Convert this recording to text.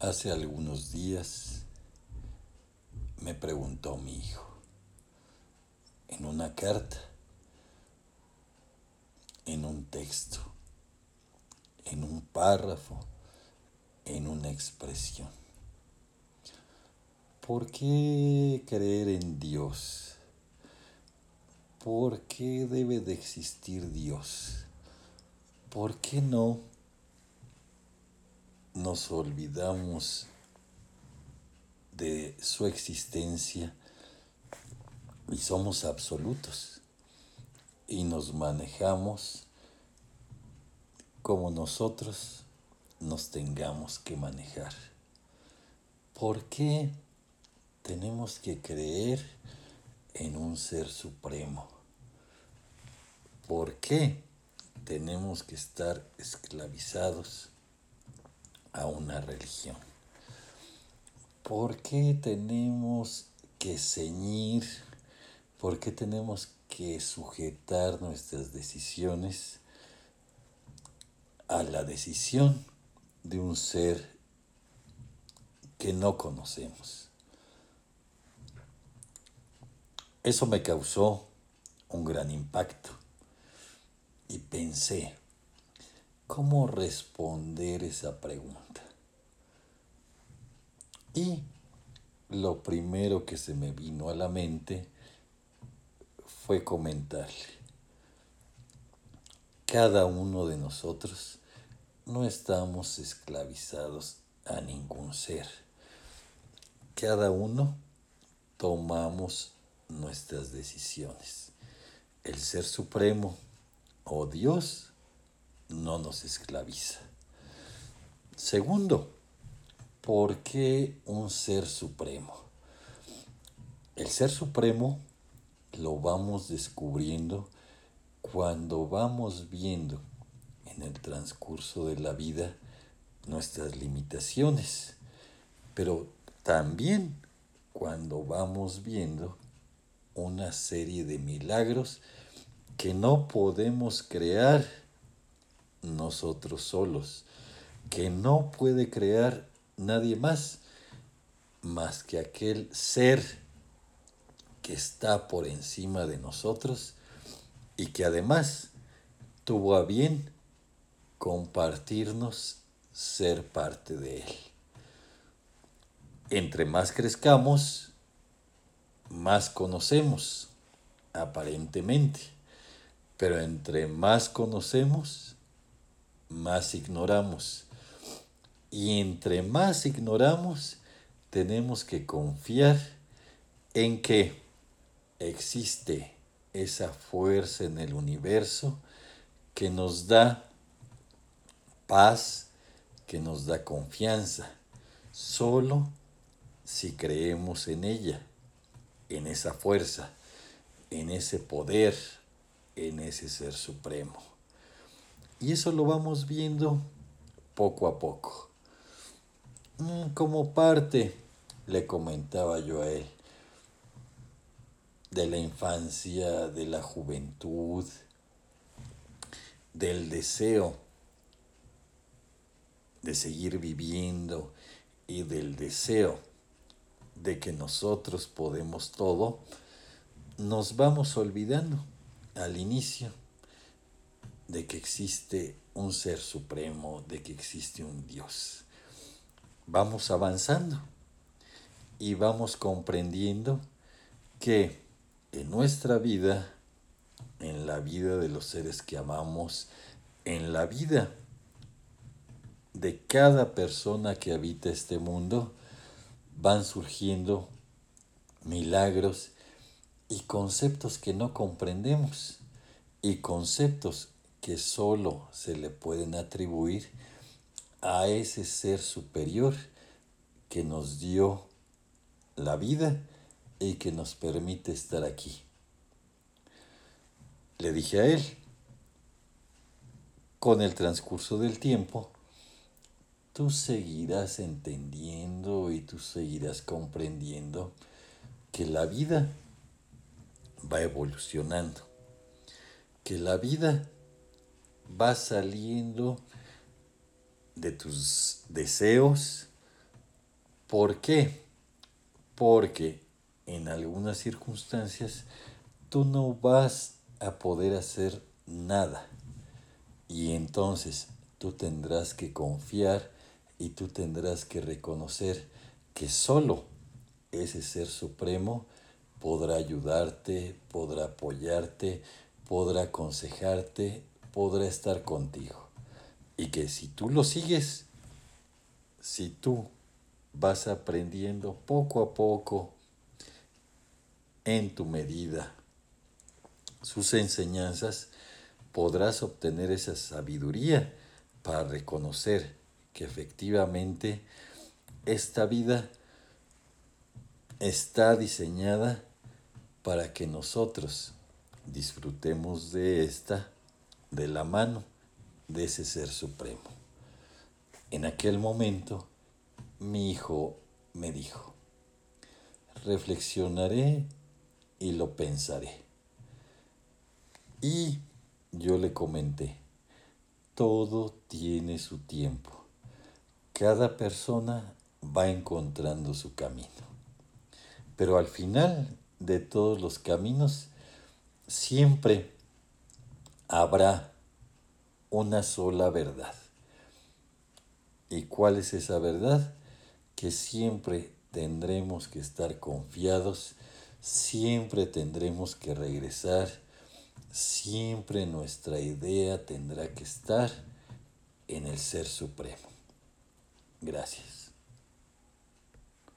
Hace algunos días me preguntó mi hijo en una carta, en un texto, en un párrafo, en una expresión. ¿Por qué creer en Dios? ¿Por qué debe de existir Dios? ¿Por qué no nos olvidamos de su existencia y somos absolutos y nos manejamos como nosotros nos tengamos que manejar. ¿Por qué tenemos que creer en un ser supremo? ¿Por qué tenemos que estar esclavizados a una religión? ¿Por qué tenemos que ceñir? ¿Por qué tenemos que sujetar nuestras decisiones a la decisión de un ser que no conocemos? Eso me causó un gran impacto y pensé, ¿cómo responder esa pregunta? Y lo primero que se me vino a la mente fue comentarle, cada uno de nosotros no estamos esclavizados a ningún ser. Cada uno tomamos nuestras decisiones. El Ser Supremo o Dios no nos esclaviza. Segundo, ¿por qué un Ser Supremo? El Ser Supremo lo vamos descubriendo cuando vamos viendo en el transcurso de la vida nuestras limitaciones, pero también cuando vamos viendo una serie de milagros que no podemos crear nosotros solos, que no puede crear nadie más más que aquel ser que está por encima de nosotros y que además tuvo a bien compartirnos ser parte de Él. Entre más crezcamos, más conocemos, aparentemente, pero entre más conocemos, más ignoramos. Y entre más ignoramos, tenemos que confiar en que existe esa fuerza en el universo que nos da paz, que nos da confianza, solo si creemos en ella, en esa fuerza, en ese poder, en ese ser supremo. Y eso lo vamos viendo poco a poco. Mm, como parte, le comentaba yo a él, de la infancia, de la juventud, del deseo de seguir viviendo y del deseo de que nosotros podemos todo, nos vamos olvidando al inicio de que existe un ser supremo, de que existe un Dios. Vamos avanzando y vamos comprendiendo que en nuestra vida, en la vida de los seres que amamos, en la vida de cada persona que habita este mundo, van surgiendo milagros y conceptos que no comprendemos y conceptos que solo se le pueden atribuir a ese ser superior que nos dio la vida y que nos permite estar aquí. Le dije a él, con el transcurso del tiempo, tú seguirás entendiendo y tú seguirás comprendiendo que la vida va evolucionando, que la vida va saliendo de tus deseos, ¿Por qué? Porque en algunas circunstancias tú no vas a poder hacer nada. Y entonces tú tendrás que confiar y tú tendrás que reconocer que solo ese ser supremo podrá ayudarte, podrá apoyarte, podrá aconsejarte, podrá estar contigo. Y que si tú lo sigues, si tú vas aprendiendo poco a poco en tu medida sus enseñanzas, podrás obtener esa sabiduría para reconocer que efectivamente esta vida está diseñada para que nosotros disfrutemos de esta de la mano de ese ser supremo. En aquel momento mi hijo me dijo, reflexionaré y lo pensaré. Y yo le comenté, todo tiene su tiempo. Cada persona va encontrando su camino. Pero al final de todos los caminos siempre habrá una sola verdad. ¿Y cuál es esa verdad? Que siempre tendremos que estar confiados, siempre tendremos que regresar, siempre nuestra idea tendrá que estar en el Ser Supremo. Gracias.